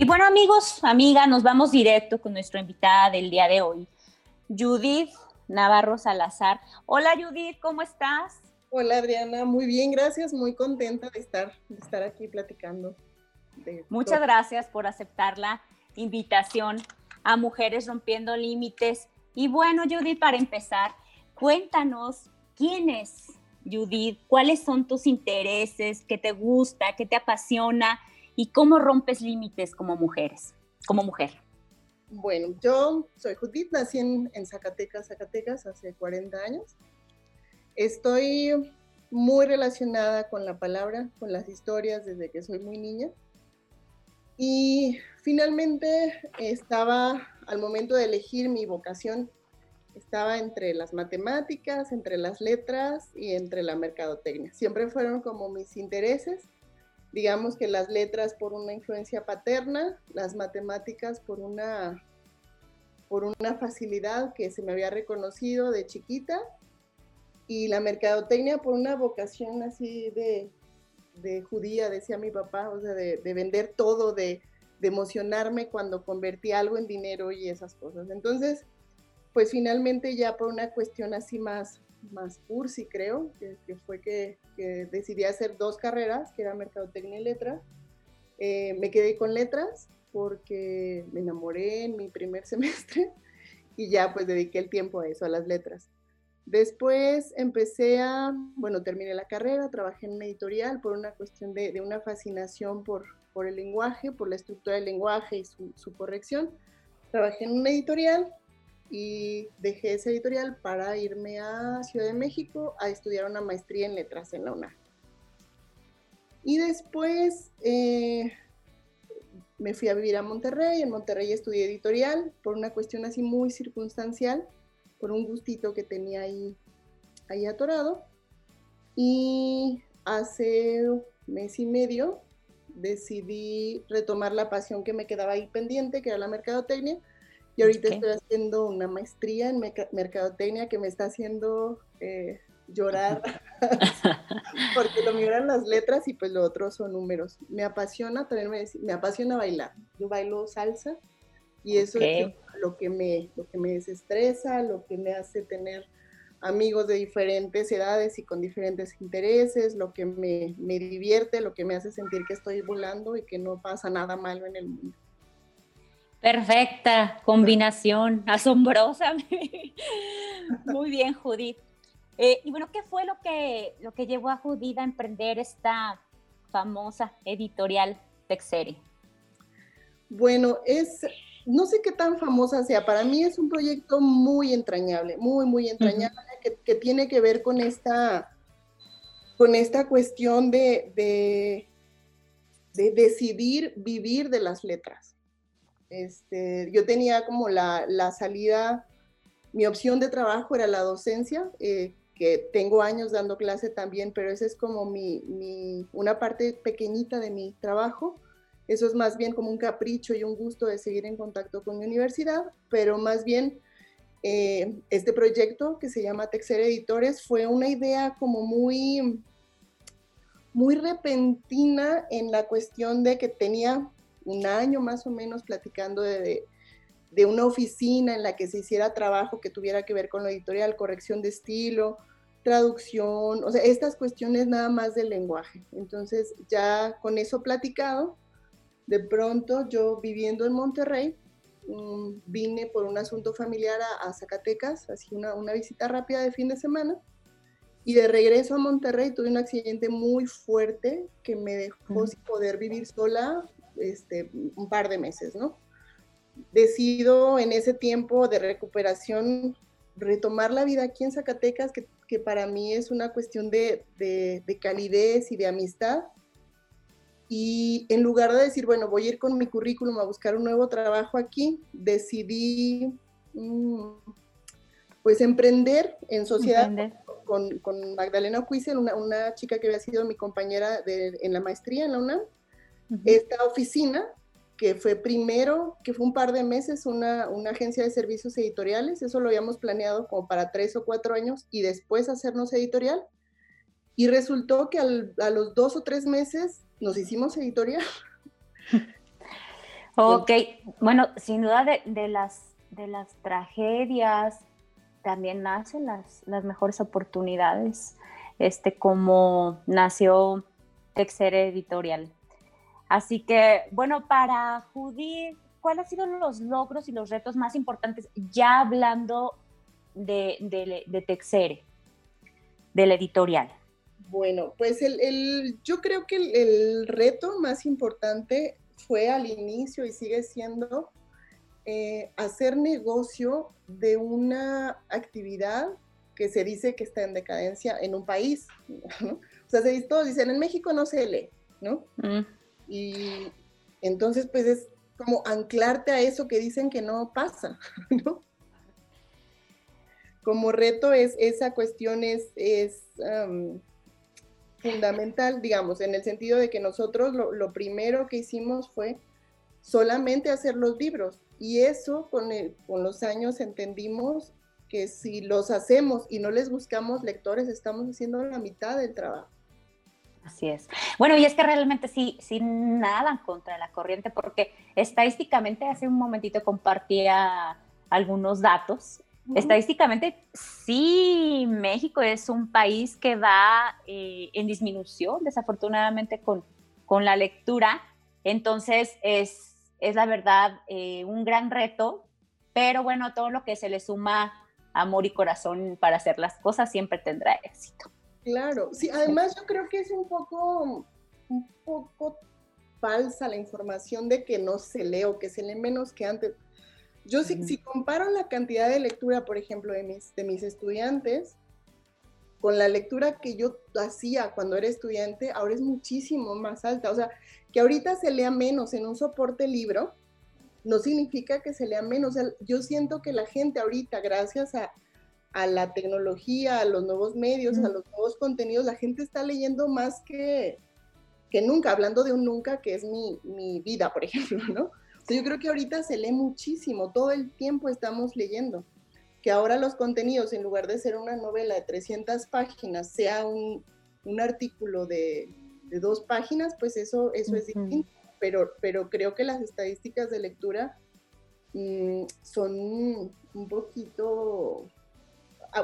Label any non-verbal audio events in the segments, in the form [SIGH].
Y bueno, amigos, amiga, nos vamos directo con nuestra invitada del día de hoy, Judith Navarro Salazar. Hola Judith, ¿cómo estás? Hola Adriana, muy bien, gracias, muy contenta de estar, de estar aquí platicando. Muchas gracias por aceptar la invitación a Mujeres Rompiendo Límites. Y bueno, Judith, para empezar, cuéntanos quién es Judith, cuáles son tus intereses, qué te gusta, qué te apasiona y cómo rompes límites como mujeres, como mujer. Bueno, yo soy Judith, nací en, Zacatecas, Zacatecas, hace 40 años. Estoy muy relacionada con la palabra, con las historias desde que soy muy niña. Y finalmente estaba al momento de elegir mi vocación, estaba entre las matemáticas, entre las letras y entre la mercadotecnia. Siempre fueron como mis intereses digamos que las letras por una influencia paterna, las matemáticas por una, por una facilidad que se me había reconocido de chiquita y la mercadotecnia por una vocación así de, de judía, decía mi papá, o sea, de, de vender todo, de, de, emocionarme cuando convertí algo en dinero y esas cosas. Entonces, pues finalmente ya por una cuestión así más, más cursi, creo, que, fue que, decidí hacer dos carreras, que era Mercadotecnia y Letras. Eh, me quedé con Letras porque me enamoré en mi primer [LAUGHS] semestre y ya pues dediqué el tiempo a eso, a las letras. Después empecé a, bueno, terminé la carrera, trabajé en una editorial por una cuestión de, una fascinación por, por el lenguaje, por la estructura del lenguaje y su, su corrección. Trabajé en una editorial y dejé esa editorial para irme a Ciudad de México a estudiar una maestría en letras en la UNAM. Y después eh, me fui a vivir a Monterrey, en Monterrey estudié editorial por una cuestión así muy circunstancial, por un gustito que tenía ahí, ahí atorado. Y hace mes y medio decidí retomar la pasión que me quedaba ahí pendiente, que era la mercadotecnia, y ahorita estoy haciendo una maestría en mercadotecnia que me está haciendo eh, llorar [LAUGHS] porque lo mío eran las letras y pues lo otro son números. Me apasiona, también me, me apasiona bailar. Yo bailo salsa y eso es lo que, me, lo que me desestresa, lo que me hace tener amigos de diferentes edades y con diferentes intereses, lo que me, me divierte, lo que me hace sentir que estoy volando y que no pasa nada malo en el mundo. Perfecta combinación, asombrosa. [LAUGHS] Muy bien, Judith. Eh, y bueno, ¿qué fue lo que, lo que llevó a Judith a emprender esta famosa editorial Texere? Bueno, es, no sé qué tan famosa sea, para mí es un proyecto muy entrañable, muy, muy entrañable, que, tiene que ver con esta, con esta cuestión de, de, de decidir vivir de las letras. Este, yo tenía como la, salida, mi opción de trabajo era la docencia, eh, que tengo años dando clase también, pero esa es como mi, una parte pequeñita de mi trabajo. Eso es más bien como un capricho y un gusto de seguir en contacto con mi universidad, pero más bien eh, este proyecto que se llama Texer Editores fue una idea como muy, muy repentina en la cuestión de que tenía un año más o menos platicando de, una oficina en la que se hiciera trabajo que tuviera que ver con la editorial, corrección de estilo, traducción, o sea, estas cuestiones nada más del lenguaje. Entonces, ya con eso platicado, de pronto yo viviendo en Monterrey, mm, vine por un asunto familiar a, Zacatecas, así una, una, visita rápida de fin de semana, y de regreso a Monterrey tuve un accidente muy fuerte que me dejó sin poder vivir sola este, un par de meses, ¿no? Decido en ese tiempo de recuperación retomar la vida aquí en Zacatecas, que, para mí es una cuestión de, calidez y de amistad. Y en lugar de decir, bueno, voy a ir con mi currículum a buscar un nuevo trabajo aquí, decidí mm, pues emprender en sociedad Con, Magdalena Cuisel, una, una, chica que había sido mi compañera en la maestría en la UNAM esta oficina, que fue primero, que fue un par de meses, una, agencia de servicios editoriales, eso lo habíamos planeado como para tres o cuatro años y después hacernos editorial. Y resultó que a los dos o tres meses nos hicimos editorial. [LAUGHS] Ok, bueno, sin duda de, las, de las tragedias también nacen las, las mejores oportunidades, este, como nació Texere Editorial. Así que, bueno, para Judith, ¿cuáles han sido los logros y los retos más importantes ya hablando de, de, de Texere, del editorial? Bueno, pues el, yo creo que el, reto más importante fue al inicio y sigue siendo eh, hacer negocio de una actividad que se dice que está en decadencia en un país. [LAUGHS] O sea, todos dicen, en México no se lee, ¿no? Mm. Y entonces, pues es como anclarte a eso que dicen que no pasa, [LAUGHS] ¿no? Como reto es, esa cuestión es, es fundamental, digamos, en el sentido de que nosotros lo, primero que hicimos fue solamente hacer los libros y eso con, con los años entendimos que si los hacemos y no les buscamos lectores, estamos haciendo la mitad del trabajo. Así es. Bueno, y es que realmente sí, sí nadan contra la corriente, porque estadísticamente hace un momentito compartía algunos datos Estadísticamente, sí, México es un país que va eh, en disminución, desafortunadamente, con, con la lectura. Entonces, es, es la verdad eh, un gran reto, pero bueno, todo lo que se le suma amor y corazón para hacer las cosas siempre tendrá éxito. Claro, sí, además yo creo que es un poco, un poco falsa la información de que no se lee o que se lee menos que antes. Yo si, comparo la cantidad de lectura, por ejemplo, de mis, de mis estudiantes, con la lectura que yo hacía cuando era estudiante, ahora es muchísimo más alta. O sea, que ahorita se lea menos en un soporte libro, no significa que se lea menos. yo siento que la gente ahorita, gracias a, la tecnología, a los nuevos medios, a los nuevos contenidos, la gente está leyendo más que, que nunca, hablando de un nunca que es mi, mi vida, por [LAUGHS] ejemplo, ¿no? yo creo que ahorita se lee muchísimo, todo el tiempo estamos leyendo. Que ahora los contenidos, en lugar de ser una novela de 300 páginas, sea un, artículo de, dos páginas, pues eso, eso es distinto. Pero, pero creo que las estadísticas de lectura mm, son un poquito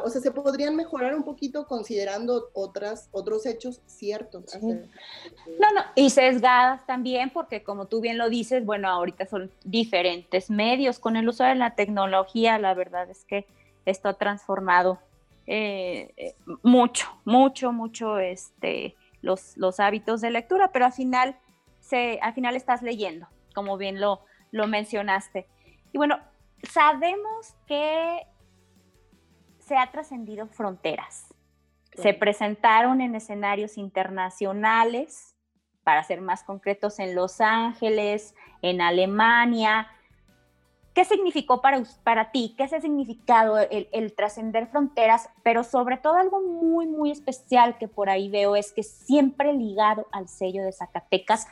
o sea, se podrían mejorar un poquito considerando otras, otros hechos ciertos. No, no, y sesgadas también, porque como tú bien lo dices, bueno, ahorita son diferentes medios. Con el uso de la tecnología, la verdad es que esto ha transformado eh, eh, mucho, mucho, mucho este, los, los hábitos de lectura, pero al final, se, al final estás leyendo, como bien lo, lo mencionaste. Y bueno, sabemos que se ha trascendido fronteras. Se presentaron en escenarios internacionales, para ser más concretos, en Los Ángeles, en Alemania. ¿Qué significó para, para ti? ¿Qué ha significado el, el trascender fronteras? Pero sobre todo algo muy, muy especial que por ahí veo es que siempre ligado al sello de Zacatecas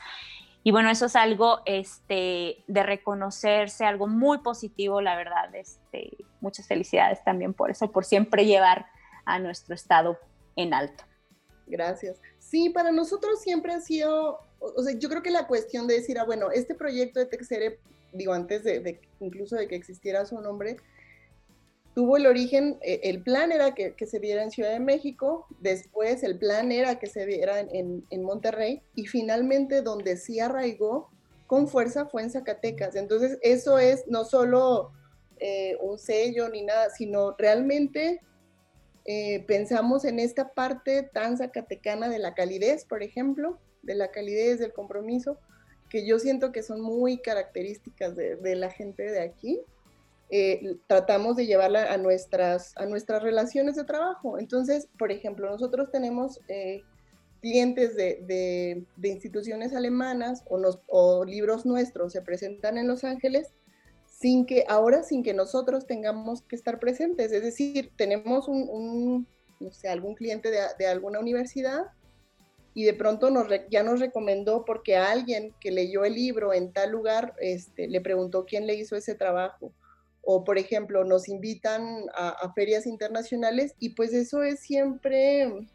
y bueno, eso es algo este, de reconocerse, algo muy positivo, la verdad. Este, muchas felicidades también por eso, por siempre llevar a nuestro estado en alto. Gracias. Sí, para nosotros siempre ha sido, o sea, yo creo que la cuestión de decir, ah, bueno, este proyecto de Texere, digo, antes de incluso de que existiera su nombre, tuvo el origen, eh, el plan era que, se viera en Ciudad de México, después el plan era que se viera en, Monterrey y finalmente donde sí arraigó con fuerza fue en Zacatecas. Entonces eso es no solo eh, un sello ni nada, sino realmente eh, pensamos en esta parte tan zacatecana de la calidez, por ejemplo, de la calidez, del compromiso, que yo siento que son muy características de la gente de aquí eh, tratamos de llevarla a nuestras, a nuestras relaciones de trabajo. Entonces, por ejemplo, nosotros tenemos eh, clientes de, instituciones alemanas o, libros nuestros se presentan en Los Ángeles sin que ahora, sin que nosotros tengamos que estar presentes. Es decir, tenemos un, no sé, algún cliente de, alguna universidad y de pronto nos, ya nos recomendó porque alguien que leyó el libro en tal lugar este, le preguntó quién le hizo ese trabajo o por ejemplo nos invitan a, ferias internacionales y pues eso es siempre,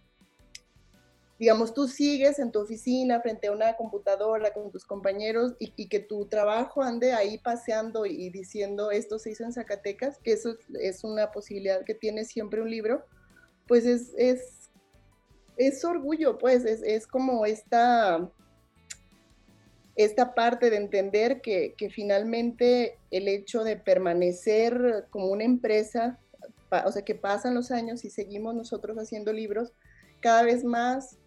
digamos, tú sigues en tu oficina frente a una computadora con tus compañeros y, que tu trabajo ande ahí paseando y diciendo esto se hizo en Zacatecas, que eso es una posibilidad que tiene siempre un libro, pues es, es, es orgullo, pues es, es, como esta, esta parte de entender que, finalmente el hecho de permanecer como una empresa, o sea, que pasan los años y seguimos nosotros haciendo libros, cada vez más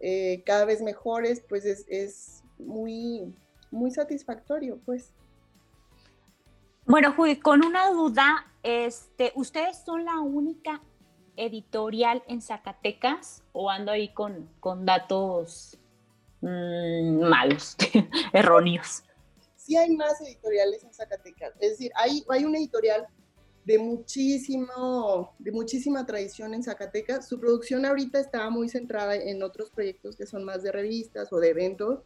eh, cada vez mejores, pues es, muy, muy satisfactorio, pues. Bueno, Judith, con una duda, este, ¿ustedes son la única editorial en Zacatecas o ando ahí con, con datos mm, malos, [LAUGHS] erróneos? Sí hay más editoriales en Zacatecas, es decir, hay, hay una editorial de, muchísimo, de muchísima tradición en Zacatecas. Su producción ahorita está muy centrada en otros proyectos que son más de revistas o de eventos.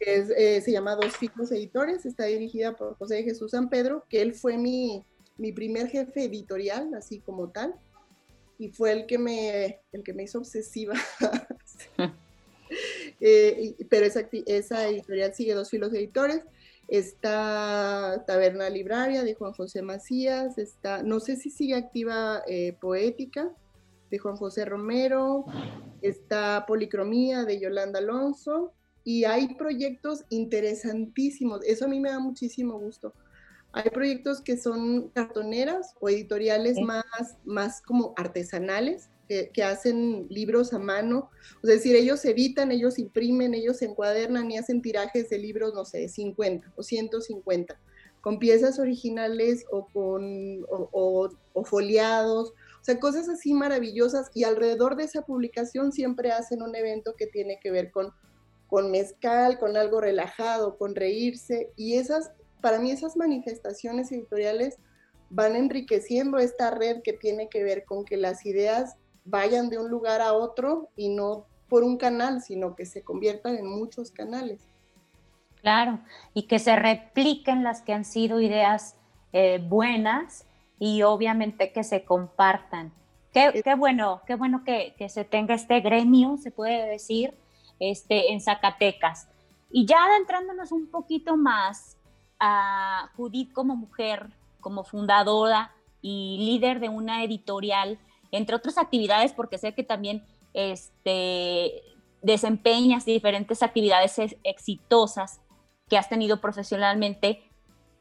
Eh, se llama Dos Ciclos Editores, está dirigida por José Jesús San Pedro, que él fue mi, mi primer jefe editorial, así como tal, y fue el que me, el que me hizo obsesiva. [LAUGHS] [LAUGHS] Eh, pero esa, esa editorial sigue Dos Filos Editores. Está Taberna Libraria de Juan José Macías, está, no sé si sigue activa eh, Poética de Juan José Romero, está Policromía de Yolanda Alonso, y hay proyectos interesantísimos, eso a mí me da muchísimo gusto. Hay proyectos que son cartoneras o editoriales más, más como artesanales, que, hacen libros a mano. Es decir, ellos editan, ellos imprimen, ellos encuadernan y hacen tirajes de libros, no sé, 50 o 150, con piezas originales o con o, foliados. O sea, cosas así maravillosas. Y alrededor de esa publicación siempre hacen un evento que tiene que ver con, con mezcal, con algo relajado, con reírse. Y esas, para mí esas manifestaciones editoriales van enriqueciendo esta red que tiene que ver con que las ideas vayan de un lugar a otro y no por un canal, sino que se conviertan en muchos canales. Claro, y que se repliquen las que han sido ideas eh, buenas y obviamente que se compartan. Qué, qué bueno, qué bueno que, que, se tenga este gremio, se puede decir, este, en Zacatecas. Y ya adentrándonos un poquito más a Judith como mujer, como fundadora y líder de una editorial, entre otras actividades, porque sé que también este, desempeñas diferentes actividades exitosas que has tenido profesionalmente.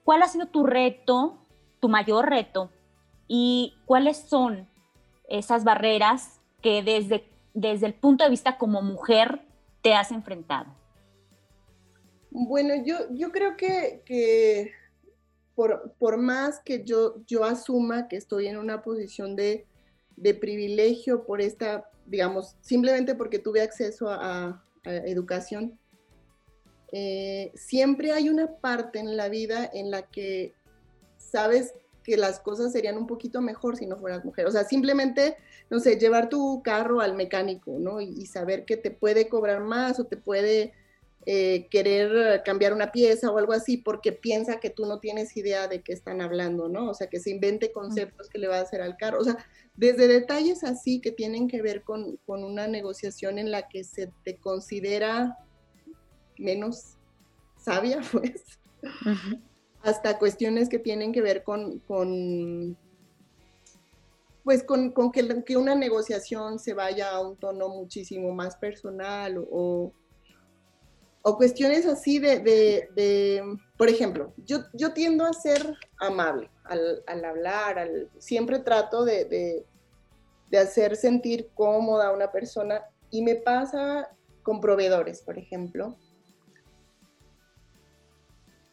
¿Cuál ha sido tu reto, tu mayor reto? ¿Y cuáles son esas barreras que desde, desde el punto de vista como mujer te has enfrentado? Bueno, yo, yo creo que, que por, por, más que yo, yo asuma que estoy en una posición de, de privilegio por esta, digamos, simplemente porque tuve acceso a, educación. Eh, siempre hay una parte en la vida en la que sabes que las cosas serían un poquito mejor si no fueras mujer. O sea, simplemente, no sé, llevar tu carro al mecánico, ¿no? y saber que te puede cobrar más o te puede eh, querer cambiar una pieza o algo así porque piensa que tú no tienes idea de qué están hablando, ¿no? O sea, que se invente conceptos que le va a hacer al carro. O sea, desde detalles así que tienen que ver con, una negociación en la que se te considera menos sabia, [LAUGHS] pues, hasta cuestiones que tienen que ver con, pues con, que, que, una negociación se vaya a un tono muchísimo más personal o o cuestiones así de, por ejemplo, yo, yo, tiendo a ser amable al, hablar, siempre trato de, hacer sentir cómoda a una persona y me pasa con proveedores, por ejemplo,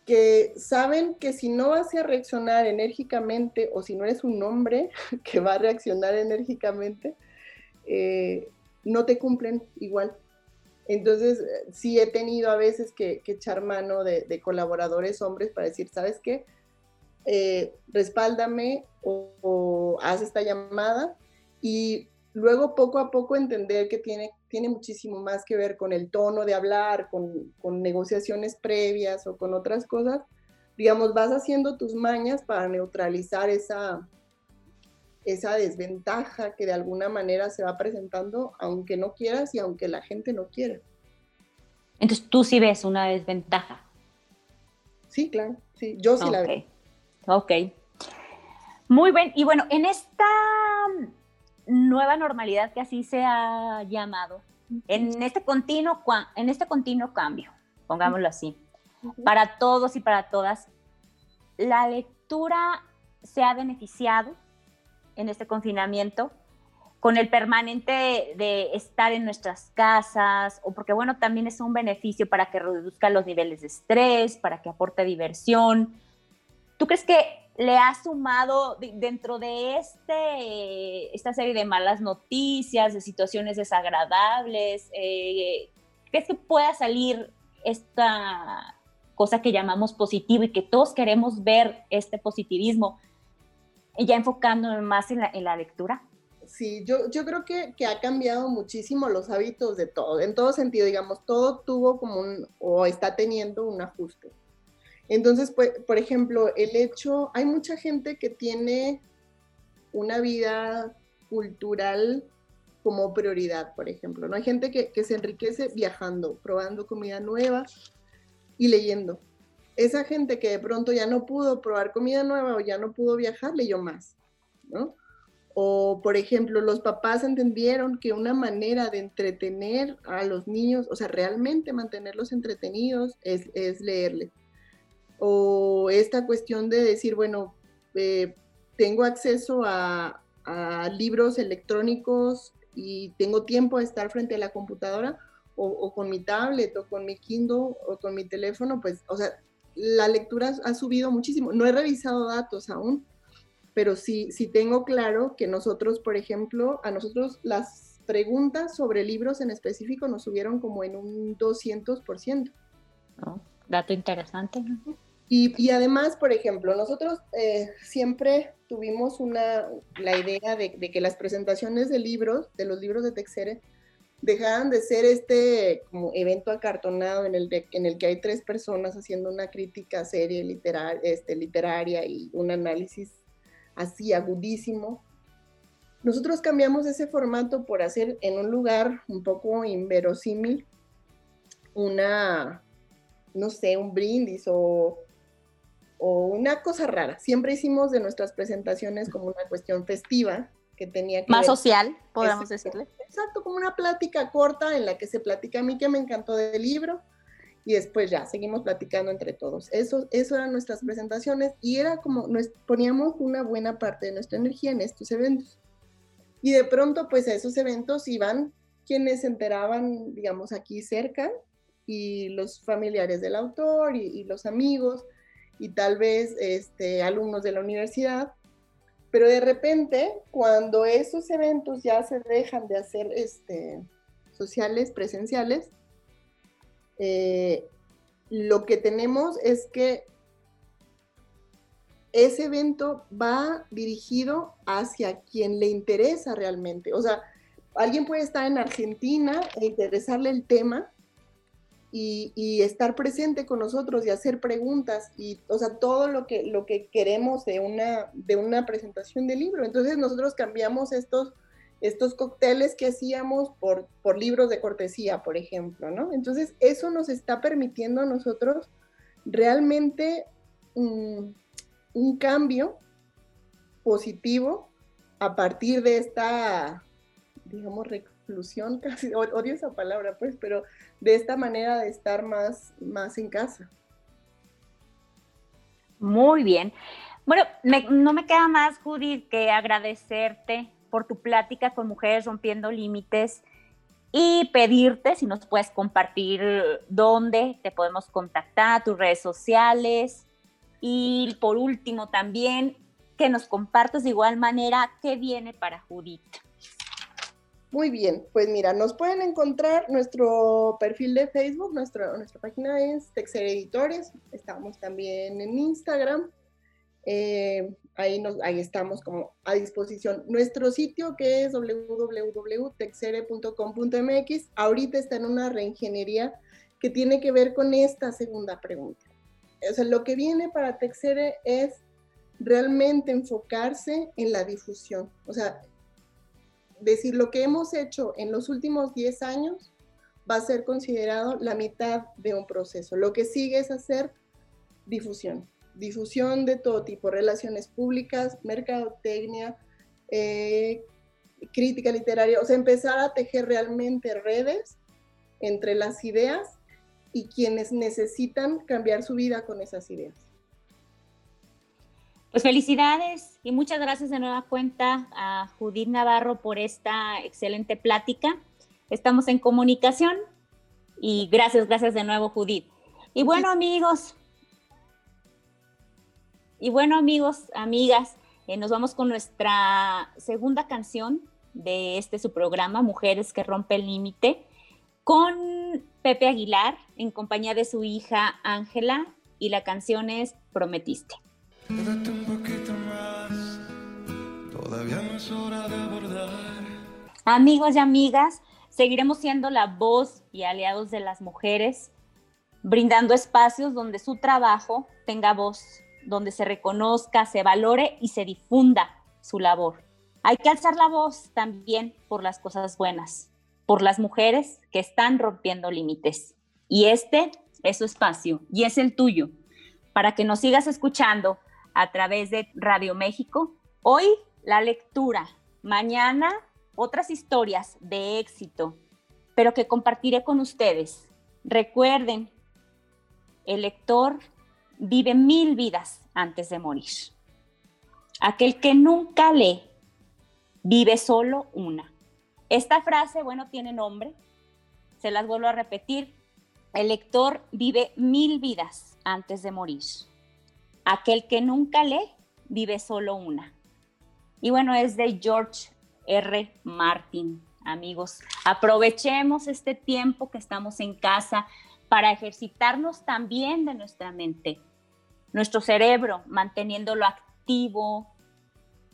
que saben que si no vas a reaccionar enérgicamente o si no eres un hombre [LAUGHS] que va a reaccionar enérgicamente, eh, no te cumplen igual. Entonces, eh, sí he tenido a veces que, echar mano de, colaboradores hombres para decir, ¿sabes qué? Eh, respáldame o, haz esta llamada y luego poco a poco entender que tiene, tiene muchísimo más que ver con el tono de hablar, con, con negociaciones previas o con otras cosas. Digamos, vas haciendo tus mañas para neutralizar esa, esa desventaja que de alguna manera se va presentando, aunque no quieras y aunque la gente no quiera. Entonces tú sí ves una desventaja. Sí, claro, sí, yo sí la veo. Ok. Muy bien, y bueno, en esta nueva normalidad que así se ha llamado, en este continuo, en este continuo cambio, pongámoslo así, para todos y para todas, la lectura se ha beneficiado en este confinamiento con el permanente de estar en nuestras casas, o porque, bueno, también es un beneficio para que reduzca los niveles de estrés, para que aporte diversión. ¿Tú crees que le ha sumado dentro de este, esta serie de malas noticias, de situaciones desagradables? Eh, ¿Crees que pueda salir esta cosa que llamamos positivo y que todos queremos ver este positivismo, ya enfocándonos más en la lectura? sí, yo, yo creo que, ha cambiado muchísimo los hábitos de todo, en todo sentido, digamos, todo tuvo como un, o está teniendo un ajuste. Entonces, pues, por ejemplo, el hecho, hay mucha gente que tiene una vida cultural como prioridad, por ejemplo, ¿no? Hay gente que, que se enriquece viajando, probando comida nueva y leyendo. Esa gente que de pronto ya no pudo probar comida nueva o ya no pudo viajar, leyó más, ¿no? O, por ejemplo, los papás entendieron que una manera de entretener a los niños, o sea, realmente mantenerlos entretenidos, es, es leerles. O esta cuestión de decir, bueno, eh, tengo acceso a, libros electrónicos y tengo tiempo de estar frente a la computadora, o, o, con mi tablet, o con mi Kindle, o con mi teléfono, pues, o sea, la lectura ha subido muchísimo. No he revisado datos aún, pero sí, sí tengo claro que nosotros, por ejemplo, a nosotros las preguntas sobre libros en específico nos subieron como en un 200%. dato interesante. Y, y, además, por ejemplo, nosotros eh, siempre tuvimos una, la idea de, de, que las presentaciones de libros, de los libros de Texere, dejaran de ser este como evento acartonado en el, en el que hay tres personas haciendo una crítica serie literal, este, literaria y un análisis así agudísimo. Nosotros cambiamos ese formato por hacer en un lugar un poco inverosímil una, no sé, un brindis o, o una cosa rara. Siempre hicimos de nuestras presentaciones como una cuestión festiva que tenía que Más social, podemos decirle. Exacto, como una plática corta en la que se platica a mí que me encantó del libro, y después ya seguimos platicando entre todos. Eso, eso eran nuestras presentaciones y era como nos poníamos una buena parte de nuestra energía en estos eventos. Y de pronto, pues a esos eventos iban quienes se enteraban, digamos, aquí cerca y los familiares del autor y, los amigos y tal vez este, alumnos de la universidad. Pero de repente, cuando esos eventos ya se dejan de hacer este, sociales, presenciales, eh, lo que tenemos es que ese evento va dirigido hacia quien le interesa realmente. O sea, alguien puede estar en Argentina e interesarle el tema y, estar presente con nosotros y hacer preguntas y, o sea, todo lo que, lo que queremos de una, de una presentación de libro. Entonces nosotros cambiamos estos estos cócteles que hacíamos por, por libros de cortesía, por ejemplo, ¿no? Entonces, eso nos está permitiendo a nosotros realmente un cambio positivo a partir de esta, digamos, [LAUGHS] casi odio esa palabra, pues, pero de esta manera de estar más, más en casa. Muy bien. Bueno, no me queda más, Judith, que agradecerte por tu plática con Mujeres Rompiendo Límites y pedirte si nos puedes compartir dónde te podemos contactar, tus redes sociales y por último también que nos compartas de igual manera qué viene para Judith. Muy bien, pues mira, nos pueden encontrar nuestro perfil de Facebook, nuestra, nuestra página es Texer Editores, estamos también en Instagram, eh, ahí, nos, ahí estamos como a disposición. Nuestro sitio que es www.texere.com.mx ahorita está en una reingeniería que tiene que ver con esta segunda pregunta. O sea, lo que viene para Texere es realmente enfocarse en la difusión. O sea, decir lo que hemos hecho en los últimos 10 años va a ser considerado la mitad de un proceso. Lo que sigue es hacer difusión, difusión de todo tipo, relaciones públicas, mercadotecnia, eh, crítica literaria, o sea, empezar a tejer realmente redes entre las ideas y quienes necesitan cambiar su vida con esas ideas. Pues felicidades y muchas gracias de nueva cuenta a Judith Navarro por esta excelente plática. Estamos en comunicación y gracias, gracias de nuevo Judith. Y bueno amigos, y bueno amigos, amigas, eh, nos vamos con nuestra segunda canción de este su programa, Mujeres que rompen el límite, con Pepe Aguilar en compañía de su hija Ángela y la canción es Prometiste. Amigos y amigas, seguiremos siendo la voz y aliados de las mujeres, brindando espacios donde su trabajo tenga voz, donde se reconozca, se valore y se difunda su labor. Hay que alzar la voz también por las cosas buenas, por las mujeres que están rompiendo límites. Y este es su espacio y es el tuyo, para que nos sigas escuchando a través de Radio México. Hoy la lectura, mañana otras historias de éxito, pero que compartiré con ustedes. Recuerden, el lector vive mil vidas antes de morir. Aquel que nunca lee, vive solo una. Esta frase, bueno, tiene nombre, se las vuelvo a repetir. El lector vive mil vidas antes de morir. Aquel que nunca lee vive solo una. Y bueno, es de George R. Martin, amigos. Aprovechemos este tiempo que estamos en casa para ejercitarnos también de nuestra mente, nuestro cerebro, manteniéndolo activo,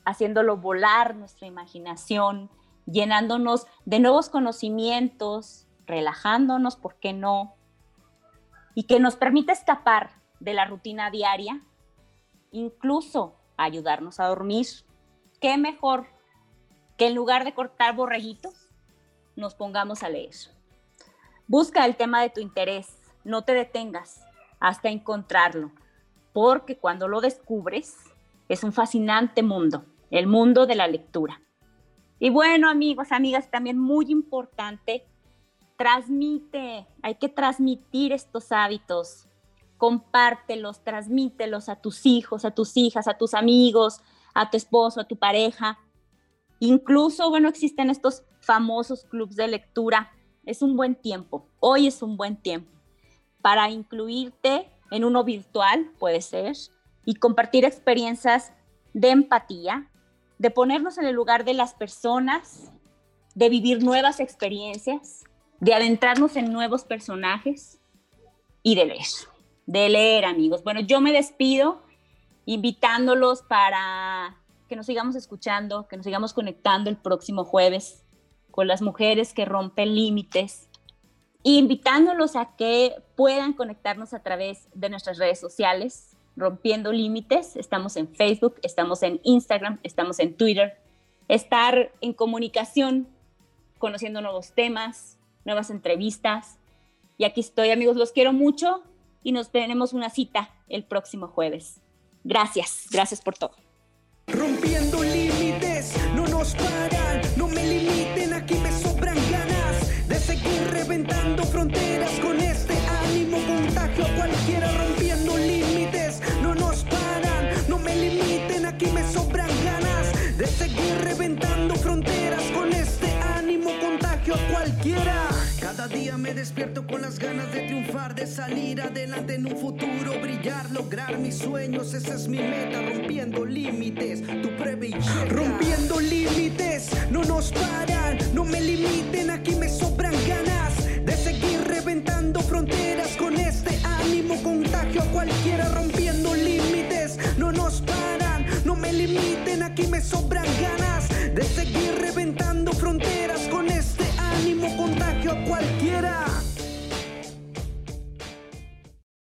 haciéndolo volar nuestra imaginación, llenándonos de nuevos conocimientos, relajándonos, ¿por qué no? Y que nos permite escapar de la rutina diaria incluso ayudarnos a dormir. ¿Qué mejor que en lugar de cortar borreguitos, nos pongamos a leer? Busca el tema de tu interés, no te detengas hasta encontrarlo, porque cuando lo descubres es un fascinante mundo, el mundo de la lectura. Y bueno, amigos, amigas, también muy importante, transmite, hay que transmitir estos hábitos compártelos, transmítelos a tus hijos, a tus hijas, a tus amigos, a tu esposo, a tu pareja. Incluso, bueno, existen estos famosos clubs de lectura. Es un buen tiempo, hoy es un buen tiempo para incluirte en uno virtual, puede ser, y compartir experiencias de empatía, de ponernos en el lugar de las personas, de vivir nuevas experiencias, de adentrarnos en nuevos personajes y de leer de leer, amigos. Bueno, yo me despido invitándolos para que nos sigamos escuchando, que nos sigamos conectando el próximo jueves con las mujeres que rompen límites, invitándolos a que puedan conectarnos a través de nuestras redes sociales, rompiendo límites. Estamos en Facebook, estamos en Instagram, estamos en Twitter. Estar en comunicación, conociendo nuevos temas, nuevas entrevistas. Y aquí estoy, amigos, los quiero mucho y nos tenemos una cita el próximo jueves. Gracias, gracias por todo. Rompiendo límites, no nos paran, no me limiten, aquí me sobran ganas de seguir reventando fronteras con este ánimo contagio a cualquiera Día me despierto con las ganas de triunfar, de salir adelante en un futuro, brillar, lograr mis sueños. Esa es mi meta, rompiendo límites. Tu y Rompiendo límites, no nos paran, no me limiten. Aquí me sobran ganas de seguir reventando fronteras con este ánimo contagio a cualquiera. Rompiendo límites, no nos paran, no me limiten. Aquí me sobran ganas de seguir reventando fronteras con este ánimo contagio a cualquiera.